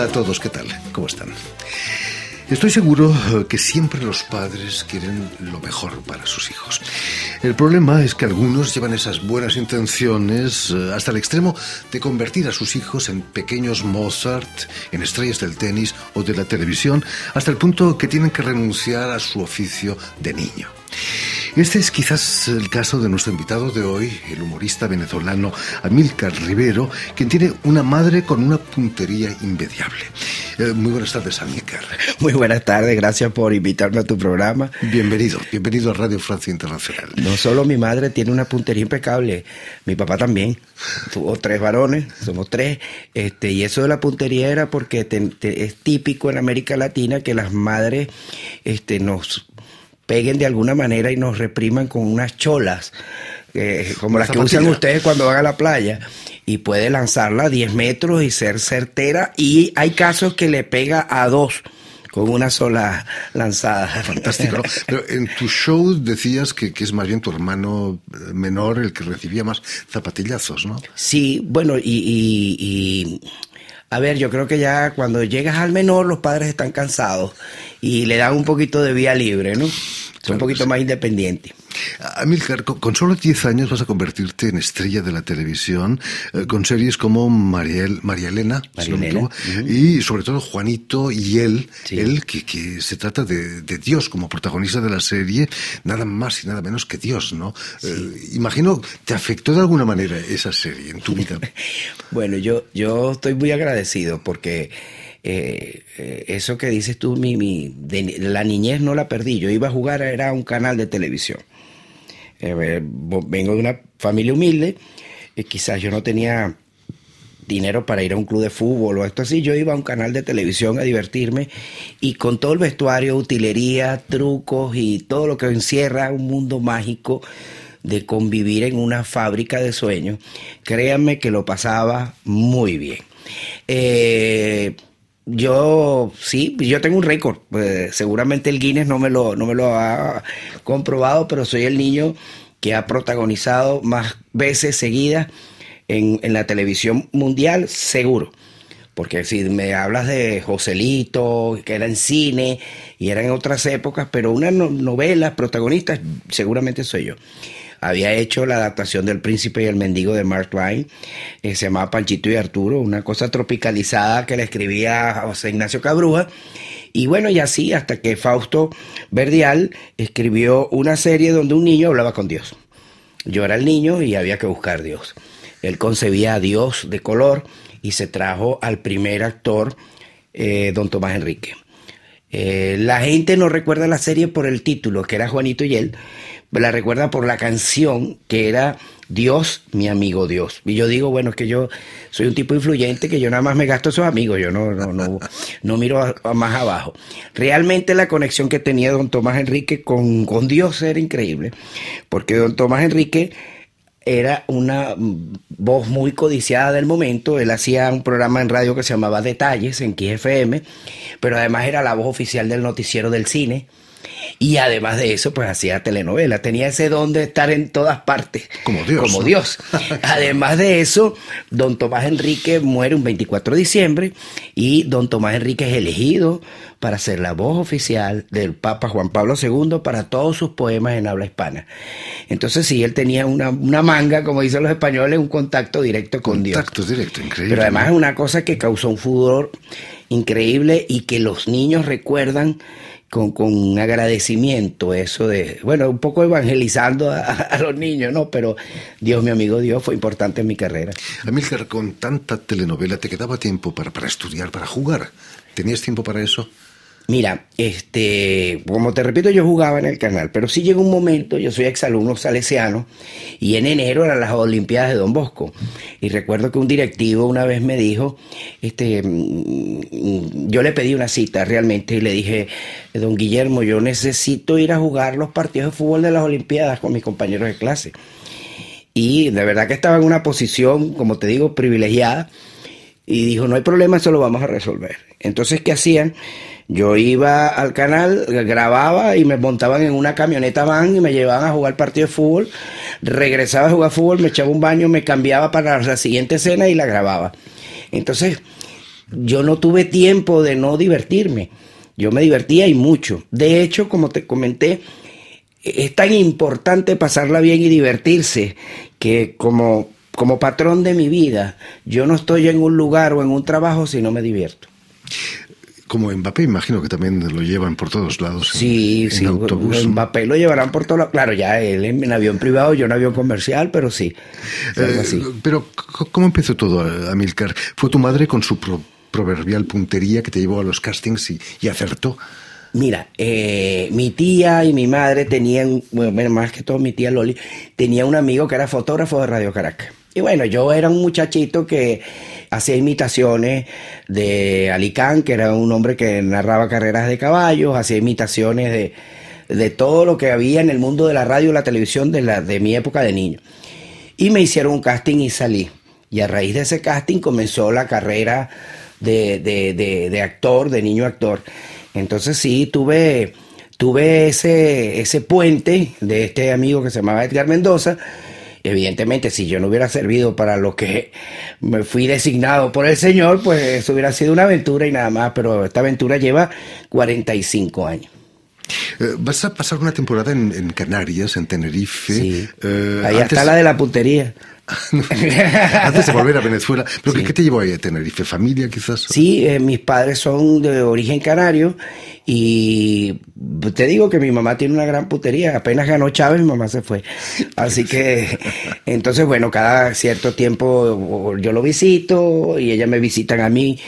Hola a todos, ¿qué tal? ¿Cómo están? Estoy seguro eh, que siempre los padres quieren lo mejor para sus hijos. El problema es que algunos llevan esas buenas intenciones eh, hasta el extremo de convertir a sus hijos en pequeños Mozart, en estrellas del tenis o de la televisión, hasta el punto que tienen que renunciar a su oficio de niño. Este es quizás el caso de nuestro invitado de hoy, el humorista venezolano Amílcar Rivero, quien tiene una madre con una puntería inmediable. Eh, muy buenas tardes, Amílcar. Muy buenas tardes, gracias por invitarme a tu programa. Bienvenido, bienvenido a Radio Francia Internacional. No solo mi madre tiene una puntería impecable, mi papá también. Tuvo tres varones, somos tres, este, y eso de la puntería era porque es típico en América Latina que las madres este, nos peguen de alguna manera y nos repriman con unas cholas, eh, como las que usan ustedes cuando van a la playa, y puede lanzarla a 10 metros y ser certera, y hay casos que le pega a dos con una sola lanzada. Fantástico. Pero en tu show decías que, que, es más bien tu hermano menor el que recibía más zapatillazos, ¿no? Sí, bueno, y, y, y, a ver, yo creo que ya cuando llegas al menor los padres están cansados y le dan un poquito de vía libre, ¿no? Son un poquito más independientes. Amilcar, con solo 10 años vas a convertirte en estrella de la televisión, eh, con series como Mariel, María Elena, y sobre todo Juanito y él, él que, se trata de, Dios como protagonista de la serie, nada más y nada menos que Dios, ¿no? Eh, imagino, ¿te afectó de alguna manera esa serie en tu vida? bueno, yo, yo estoy muy agradecido porque... Eh, eso que dices tú, mi, mi la niñez no la perdí. Yo iba a jugar, era un canal de televisión. Eh, vengo de una familia humilde, quizás yo no tenía dinero para ir a un club de fútbol o esto así, yo iba a un canal de televisión a divertirme y con todo el vestuario, utilería, trucos y todo lo que encierra un mundo mágico de convivir en una fábrica de sueños, créanme que lo pasaba muy bien. Eh, yo sí, yo tengo un récord. Pues, seguramente el Guinness no me lo, no me lo ha comprobado, pero soy el niño que ha protagonizado más veces seguidas en, en la televisión mundial, seguro. Porque si me hablas de Joselito, que era en cine y era en otras épocas, pero una novela protagonista, seguramente soy yo había hecho la adaptación del Príncipe y el Mendigo de Mark Twain, eh, se llamaba Panchito y Arturo, una cosa tropicalizada que le escribía José Ignacio Cabruja. Y bueno, y así hasta que Fausto Verdial escribió una serie donde un niño hablaba con Dios. Yo era el niño y había que buscar Dios. Él concebía a Dios de color y se trajo al primer actor, eh, don Tomás Enrique. Eh, la gente no recuerda la serie por el título, que era Juanito y él, la recuerda por la canción que era Dios, mi amigo Dios. Y yo digo, bueno, es que yo soy un tipo influyente que yo nada más me gasto esos amigos, yo no, no, no, no miro más abajo. Realmente la conexión que tenía don Tomás Enrique con, con Dios era increíble, porque don Tomás Enrique era una voz muy codiciada del momento. Él hacía un programa en radio que se llamaba Detalles en KFM, pero además era la voz oficial del noticiero del cine. Y además de eso, pues hacía telenovela. Tenía ese don de estar en todas partes. Como Dios. Como Dios. además de eso, don Tomás Enrique muere un 24 de diciembre y don Tomás Enrique es elegido para ser la voz oficial del Papa Juan Pablo II para todos sus poemas en habla hispana. Entonces sí, él tenía una, manga, como dicen los españoles, un contacto directo con Dios. Contacto directo, increíble. Pero además es una cosa que causó un furor increíble y que los niños recuerdan con, con agradecimiento eso de, bueno, un poco evangelizando a, los niños, ¿no? Pero Dios, mi amigo Dios, fue importante en mi carrera. Amílcar, con tanta telenovela, ¿te quedaba tiempo para, para estudiar, para jugar? ¿Tenías tiempo para eso? Mira, este, como te repito, yo jugaba en el canal, pero sí llegó un momento, yo soy exalumno salesiano, y en enero eran las Olimpiadas de Don Bosco. Y recuerdo que un directivo una vez me dijo, este, mm, yo le pedí una cita realmente y le dije, don Guillermo, yo necesito ir a jugar los partidos de fútbol de las Olimpiadas con mis compañeros de clase. Y de verdad que estaba en una posición, como te digo, privilegiada. Y dijo, no hay problema, eso lo vamos a resolver. Entonces, ¿qué hacían? Yo iba al canal, grababa y me montaban en una camioneta van y me llevaban a jugar partido de fútbol. Regresaba a jugar fútbol, me echaba un baño, me cambiaba para la siguiente escena y la grababa. Entonces, yo no tuve tiempo de no divertirme. Yo me divertía y mucho. De hecho, como te comenté, es tan importante pasarla bien y divertirse que como, como patrón de mi vida, yo no estoy en un lugar o en un trabajo si no me divierto. Como Mbappé, imagino que también lo llevan por todos lados. Sí, sí, autobús. Mbappé lo llevarán por todos lados. Claro, ya él en avión privado, yo en avión comercial, pero sí. Eh, pero, ¿cómo empezó todo, Amilcar? ¿Fue tu madre con su proverbial puntería que te llevó a los castings y, acertó? Mira, eh, mi tía y mi madre tenían, bueno, más que todo mi tía Loli, tenía un amigo que era fotógrafo de Radio Caracas. Y bueno, yo era un muchachito que hacía imitaciones de Alicán, que era un hombre que narraba carreras de caballos, hacía imitaciones de, de todo lo que había en el mundo de la radio y la televisión de, la, de mi época de niño. Y me hicieron un casting y salí. Y a raíz de ese casting comenzó la carrera de, de, de actor, de niño actor. Entonces sí, tuve, tuve ese, ese puente de este amigo que se llamaba Edgar Mendoza, Evidentemente, si yo no hubiera servido para lo que me fui designado por el Señor, pues eso hubiera sido una aventura y nada más, pero esta aventura lleva 45 años. Eh, vas a pasar una temporada en, Canarias, en Tenerife. Sí. Eh, Ahí está la de la puntería. Antes de volver a Venezuela. ¿Pero qué te llevó ahí a Tenerife? ¿Familia quizás? Sí, eh, mis padres son de origen canario y te digo que mi mamá tiene una gran putería. Apenas ganó Chávez, mi mamá se fue. Así que, entonces, bueno, cada cierto tiempo yo lo visito y ellas me visitan a mí.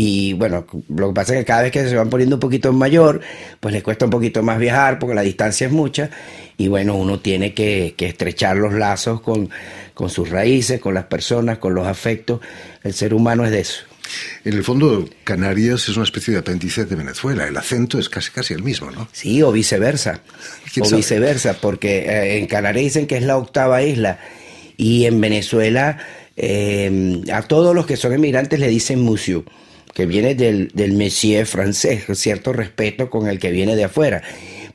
Y bueno, lo que pasa es que cada vez que se van poniendo un poquito mayor, pues les cuesta un poquito más viajar porque la distancia es mucha. Y bueno, uno tiene que, que estrechar los lazos con, con sus raíces, con las personas, con los afectos. El ser humano es de eso. En el fondo, Canarias es una especie de apéndice de Venezuela. El acento es casi casi el mismo, ¿no? Sí, o viceversa. O viceversa, porque eh, en Canarias dicen que es la octava isla y en Venezuela eh, a todos los que son emigrantes le dicen museo que viene del, del monsieur francés, cierto respeto con el que viene de afuera.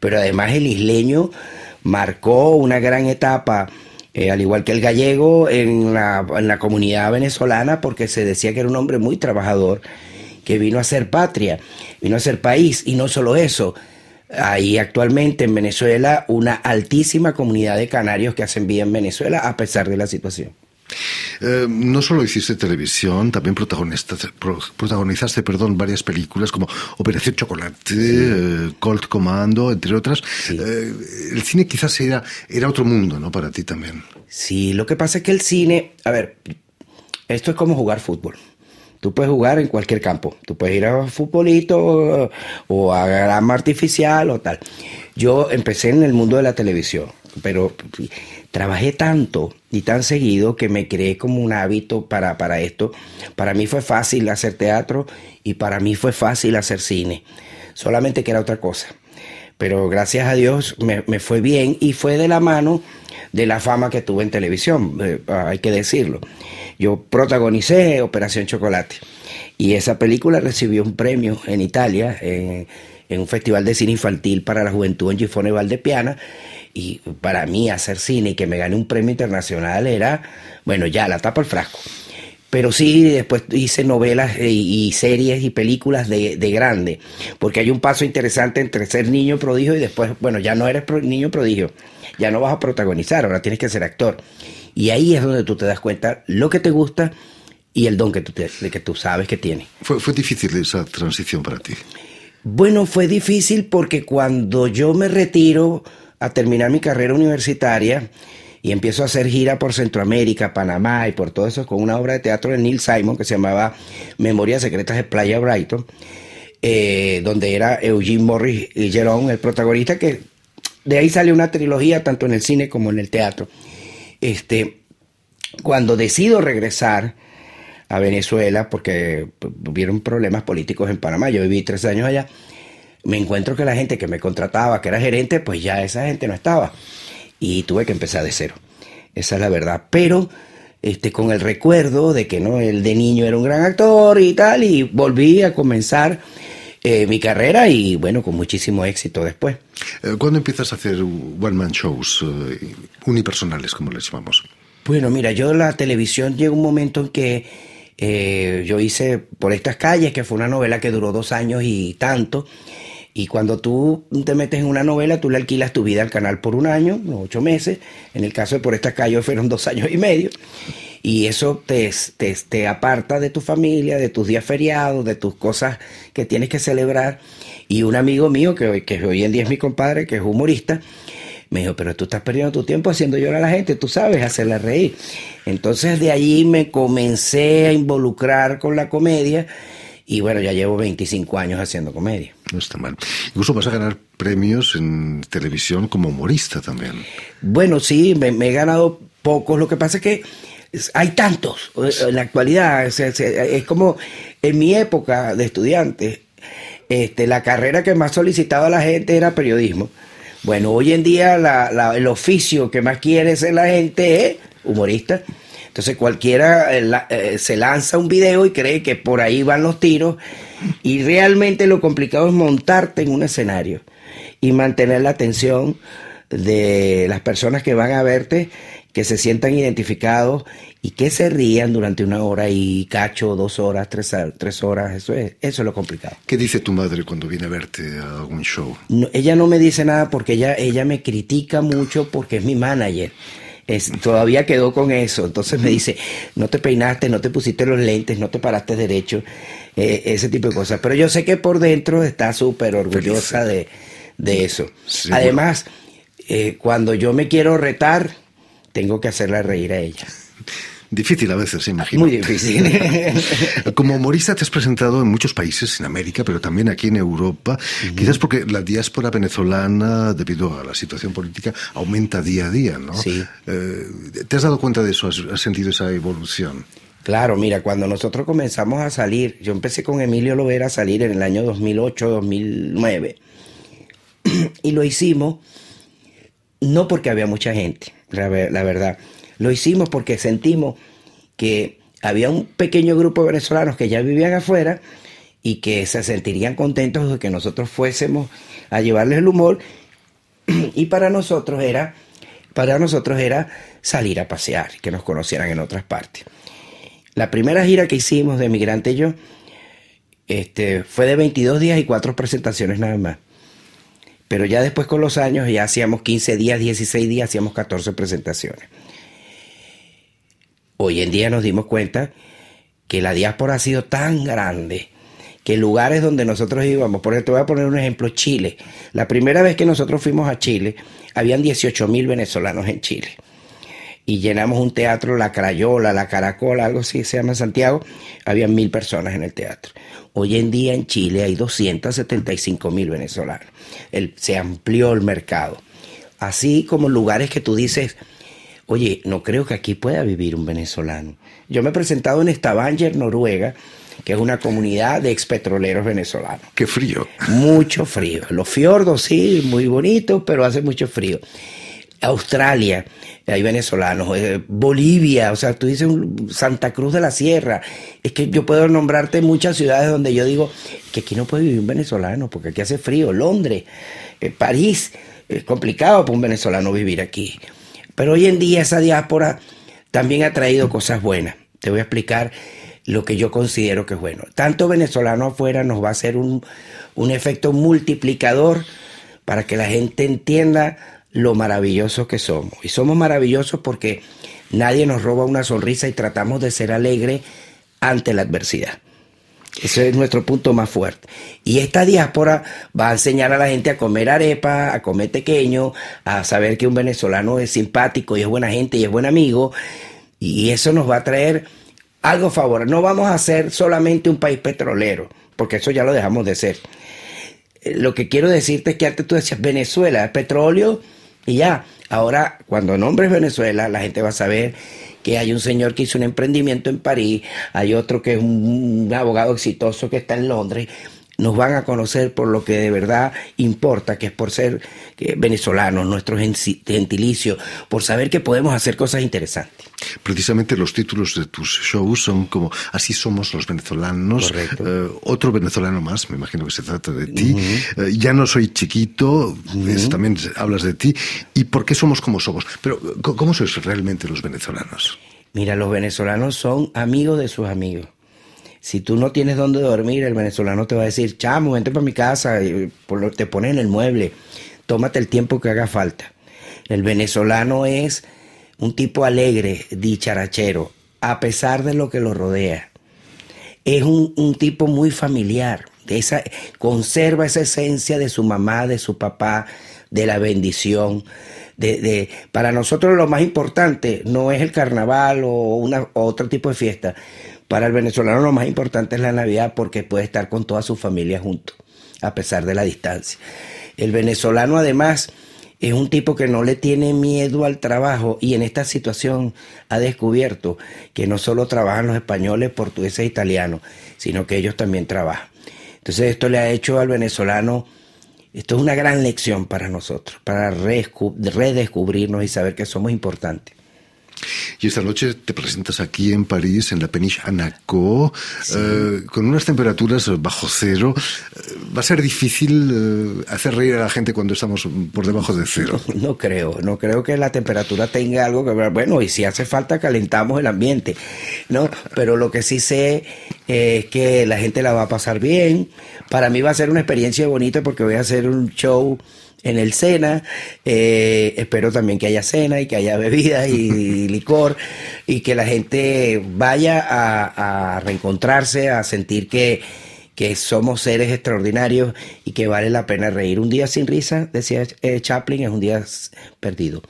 Pero además el isleño marcó una gran etapa, eh, al igual que el gallego, en la, en la comunidad venezolana, porque se decía que era un hombre muy trabajador, que vino a ser patria, vino a ser país, y no solo eso, hay actualmente en Venezuela una altísima comunidad de canarios que hacen vida en Venezuela a pesar de la situación. Eh, no solo hiciste televisión, también protagonizaste, protagonizaste perdón, varias películas como Operación Chocolate, eh, Colt Commando, entre otras. Eh, el cine quizás era, era otro mundo, ¿no? Para ti también. Sí, lo que pasa es que el cine, a ver, esto es como jugar fútbol. Tú puedes jugar en cualquier campo. Tú puedes ir a futbolito o a grama artificial o tal. Yo empecé en el mundo de la televisión, pero trabajé tanto y tan seguido que me creé como un hábito para, para esto. Para mí fue fácil hacer teatro y para mí fue fácil hacer cine. Solamente que era otra cosa. Pero gracias a Dios me, fue bien y fue de la mano de la fama que tuve en televisión, eh, hay que decirlo. Yo protagonicé Operación Chocolate y esa película recibió un premio en Italia, en, en un festival de cine infantil para la juventud en Gifone Valdepiana y para mí hacer cine y que me gane un premio internacional era, bueno, ya la tapa el frasco. Pero sí, después hice novelas e, y, series y películas de, de, grande, porque hay un paso interesante entre ser niño prodigio y después, bueno, ya no eres niño prodigio, ya no vas a protagonizar, ahora tienes que ser actor. Y ahí es donde tú te das cuenta lo que te gusta y el don que tú, que tú sabes que tienes. ¿Fue, ¿Fue difícil esa transición para ti? Bueno, fue difícil porque cuando yo me retiro, a terminar mi carrera universitaria y empiezo a hacer gira por Centroamérica, Panamá y por todo eso con una obra de teatro de Neil Simon que se llamaba Memorias Secretas de Playa Brighton, eh, donde era Eugene Morris y el protagonista, que de ahí sale una trilogía tanto en el cine como en el teatro. Este, cuando decido regresar a Venezuela, porque hubieron problemas políticos en Panamá, yo viví tres años allá, me encuentro que la gente que me contrataba, que era gerente, pues ya esa gente no estaba. Y tuve que empezar de cero. Esa es la verdad. Pero este, con el recuerdo de que no, el de niño era un gran actor y tal, y volví a comenzar eh, mi carrera y bueno, con muchísimo éxito después. Eh, ¿Cuándo empiezas a hacer one-man shows eh, unipersonales, como les llamamos? Bueno, mira, yo la televisión llega un momento en que eh, yo hice Por estas calles, que fue una novela que duró dos años y tanto. Y cuando tú te metes en una novela, tú le alquilas tu vida al canal por un año, ocho meses. En el caso de Por estas calles fueron dos años y medio. Y eso te, te, te aparta de tu familia, de tus días feriados, de tus cosas que tienes que celebrar. Y un amigo mío, que, que hoy en día es mi compadre, que es humorista, me dijo, pero tú estás perdiendo tu tiempo haciendo llorar a la gente, tú sabes hacerla reír. Entonces de allí me comencé a involucrar con la comedia y bueno, ya llevo 25 años haciendo comedia. No está mal. Incluso vas a ganar premios en televisión como humorista también. Bueno, sí, me, he ganado pocos. Lo que pasa es que hay tantos en la actualidad. es como en mi época de estudiante, este, la carrera que más solicitaba la gente era periodismo. Bueno, hoy en día el oficio que más quiere ser la gente es humorista. Entonces cualquiera eh, eh, se lanza un video y cree que por ahí van los tiros y realmente lo complicado es montarte en un escenario y mantener la atención de las personas que van a verte, que se sientan identificados y que se rían durante una hora y cacho, dos horas, tres, tres horas, eso es, eso es lo complicado. ¿Qué dice tu madre cuando viene a verte a algún show? ella no me dice nada porque ella, ella me critica mucho porque es mi manager. Es, todavía quedó con eso, entonces me dice, no te peinaste, no te pusiste los lentes, no te paraste derecho, eh, ese tipo de cosas. Pero yo sé que por dentro está súper orgullosa de, de, eso. Además, eh, cuando yo me quiero retar, tengo que hacerla reír a ella. Difícil a veces, imagino. Muy difícil. Como humorista te has presentado en muchos países, en América, pero también aquí en Europa, quizás porque la diáspora venezolana, debido a la situación política, aumenta día a día, ¿no? Sí. Eh, ¿Te has dado cuenta de eso? ¿Has, sentido esa evolución? Claro, mira, cuando nosotros comenzamos a salir, yo empecé con Emilio Lovera a salir en el año 2008-2009, y lo hicimos no porque había mucha gente, la verdad lo hicimos porque sentimos que había un pequeño grupo de venezolanos que ya vivían afuera y que se sentirían contentos de que nosotros fuésemos a llevarles el humor y para nosotros era para nosotros era salir a pasear, que nos conocieran en otras partes. La primera gira que hicimos de Migrante y yo este, fue de 22 días y cuatro presentaciones nada más. Pero ya después con los años ya hacíamos 15 días, 16 días, hacíamos 14 presentaciones. Hoy en día nos dimos cuenta que la diáspora ha sido tan grande que lugares donde nosotros íbamos, por ejemplo, te voy a poner un ejemplo, Chile. La primera vez que nosotros fuimos a Chile, habían 18 mil venezolanos en Chile. Y llenamos un teatro, La Crayola, La Caracola, algo así se llama en Santiago, habían mil personas en el teatro. Hoy en día en Chile hay 275 mil venezolanos. se amplió el mercado. Así como lugares que tú dices, Oye, no creo que aquí pueda vivir un venezolano. Yo me he presentado en Stavanger, Noruega, que es una comunidad de expetroleros venezolanos. Qué frío. Mucho frío. Los fiordos sí, muy bonitos, pero hace mucho frío. Australia, hay venezolanos, eh, Bolivia, o sea, tú dices Santa Cruz de la Sierra. Es que yo puedo nombrarte muchas ciudades donde yo digo que aquí no puede vivir un venezolano, porque aquí hace frío. Londres, eh, París, es complicado para un venezolano vivir aquí. Pero hoy en día esa diáspora también ha traído cosas buenas. Te voy a explicar lo que yo considero que es bueno. Tanto venezolano afuera nos va a hacer un, un efecto multiplicador para que la gente entienda lo maravillosos que somos. Y somos maravillosos porque nadie nos roba una sonrisa y tratamos de ser alegre ante la adversidad. Ese es nuestro punto más fuerte. Y esta diáspora va a enseñar a la gente a comer arepa, a comer pequeño, a saber que un venezolano es simpático y es buena gente y es buen amigo. Y eso nos va a traer algo favorable. No vamos a ser solamente un país petrolero, porque eso ya lo dejamos de ser. Eh, lo que quiero decirte es que antes tú decías Venezuela, petróleo y ya. Ahora, cuando nombres Venezuela, la gente va a saber que hay un señor que hizo un emprendimiento en París, hay otro que es un, abogado exitoso que está en Londres, nos van a conocer por lo que de verdad importa, que es por ser venezolanos, nuestros gentilicios, por saber que podemos hacer cosas interesantes. Precisamente los títulos de tus shows son como Así somos los venezolanos, eh, otro venezolano más, me imagino que se trata de ti, eh, Ya no soy chiquito, también hablas de ti, y por qué somos como somos. Pero, ¿cómo sois realmente los venezolanos? Mira, los venezolanos son amigos de sus amigos. Si tú no tienes dónde dormir, el venezolano te va a decir, chamo, vente para mi casa, y te pone en el mueble, tómate el tiempo que haga falta. El venezolano es un tipo alegre, dicharachero, a pesar de lo que lo rodea. Es un, tipo muy familiar, de esa, conserva esa esencia de su mamá, de su papá, de la bendición. De, para nosotros lo más importante no es el carnaval o, una, otro tipo de fiesta. Para el venezolano lo más importante es la Navidad porque puede estar con toda su familia junto, a pesar de la distancia. El venezolano además es un tipo que no le tiene miedo al trabajo y en esta situación ha descubierto que no solo trabajan los españoles, portugueses e italianos, sino que ellos también trabajan. Entonces esto le ha hecho al venezolano, esto es una gran lección para nosotros, para redescubrirnos y saber que somos importantes. Y esta noche te presentas aquí en París, en la peniche Anaco, eh, con unas temperaturas bajo cero. Eh, ¿Va a ser difícil eh, hacer reír a la gente cuando estamos por debajo de cero? No, creo, no creo que la temperatura tenga algo que ver. Bueno, y si hace falta calentamos el ambiente, ¿no? Pero lo que sí sé es que la gente la va a pasar bien. Para mí va a ser una experiencia bonita porque voy a hacer un show en el Sena. Eh, espero también que haya cena y que haya bebida y, licor y que la gente vaya a, reencontrarse, a sentir que, que, somos seres extraordinarios y que vale la pena reír. Un día sin risa, decía eh, Chaplin, es un día perdido.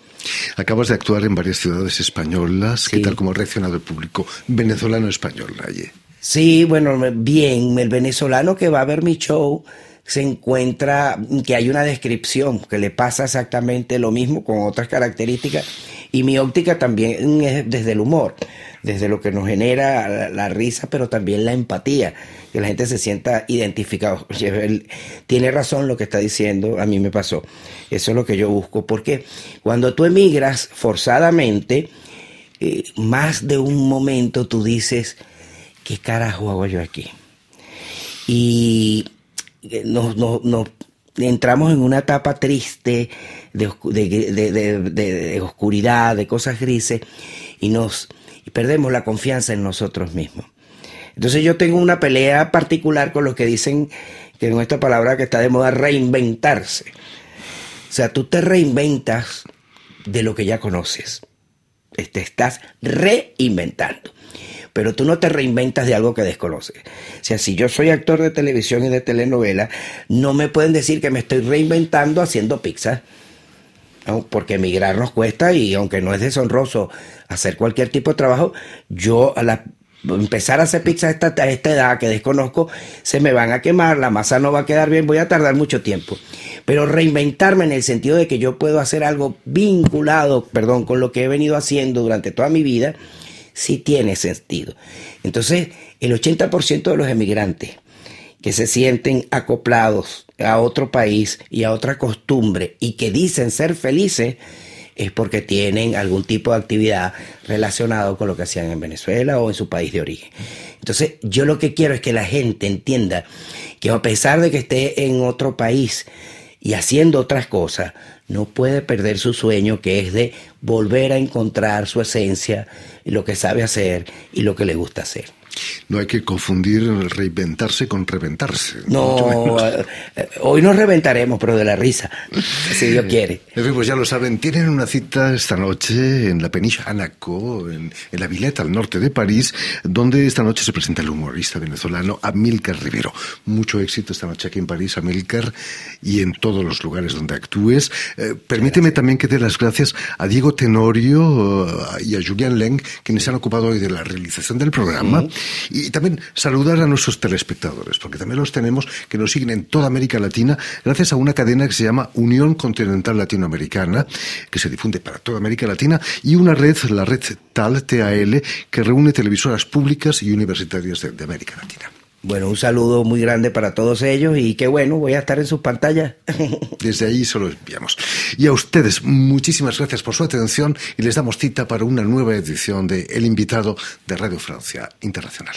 Acabas de actuar en varias ciudades españolas. ¿Qué tal como ha reaccionado el público venezolano-español allí? Sí, bueno, bien. El venezolano que va a ver mi show se encuentra que hay una descripción que le pasa exactamente lo mismo con otras características y mi óptica también es desde el humor, desde lo que nos genera la, risa, pero también la empatía, que la gente se sienta identificado. Tiene razón lo que está diciendo, a mí me pasó. Eso es lo que yo busco, porque cuando tú emigras forzadamente, eh, más de un momento tú dices, ¿qué carajo hago yo aquí? Y nos, entramos en una etapa triste de, oscuridad, de cosas grises, y nos perdemos la confianza en nosotros mismos. Entonces yo tengo una pelea particular con los que dicen que en esta palabra que está de moda reinventarse. O sea, tú te reinventas de lo que ya conoces. Te estás reinventando pero tú no te reinventas de algo que desconoces. O sea, si yo soy actor de televisión y de telenovela, no me pueden decir que me estoy reinventando haciendo pizza. Porque emigrar nos cuesta y aunque no es deshonroso hacer cualquier tipo de trabajo, yo a la empezar a hacer pizza a esta, a esta edad que desconozco, se me van a quemar, la masa no va a quedar bien, voy a tardar mucho tiempo. Pero reinventarme en el sentido de que yo puedo hacer algo vinculado, perdón, con lo que he venido haciendo durante toda mi vida, sí tiene sentido. Entonces, el 80% de los emigrantes que se sienten acoplados a otro país y a otra costumbre y que dicen ser felices, es porque tienen algún tipo de actividad relacionado con lo que hacían en Venezuela o en su país de origen. Entonces, yo lo que quiero es que la gente entienda que a pesar de que esté en otro país y haciendo otras cosas, no puede perder su sueño que es de volver a encontrar su esencia, lo que sabe hacer y lo que le gusta hacer. No hay que confundir reinventarse con reventarse. No, eh, eh, hoy nos reventaremos, pero de la risa, si Dios quiere. pues ya lo saben, tienen una cita esta noche en la peninsula Anaco, en, la Vileta, al norte de París, donde esta noche se presenta el humorista venezolano Amílcar Rivero. Mucho éxito esta noche aquí en París, Amílcar, y en todos los lugares donde actúes. Eh, permíteme también que dé las gracias a Diego Tenorio y a Julián Leng, quienes han ocupado hoy de la realización del programa. Y también saludar a nuestros telespectadores, porque también los tenemos que nos siguen en toda América Latina gracias a una cadena que se llama Unión Continental Latinoamericana, que se difunde para toda América Latina, y una red, la red TAL, TAL, que reúne televisoras públicas y universitarias de, América Latina. Bueno, un saludo muy grande para todos ellos y qué bueno, voy a estar en sus pantallas. Desde ahí solo enviamos. Y a ustedes, muchísimas gracias por su atención y les damos cita para una nueva edición de El invitado de Radio Francia Internacional.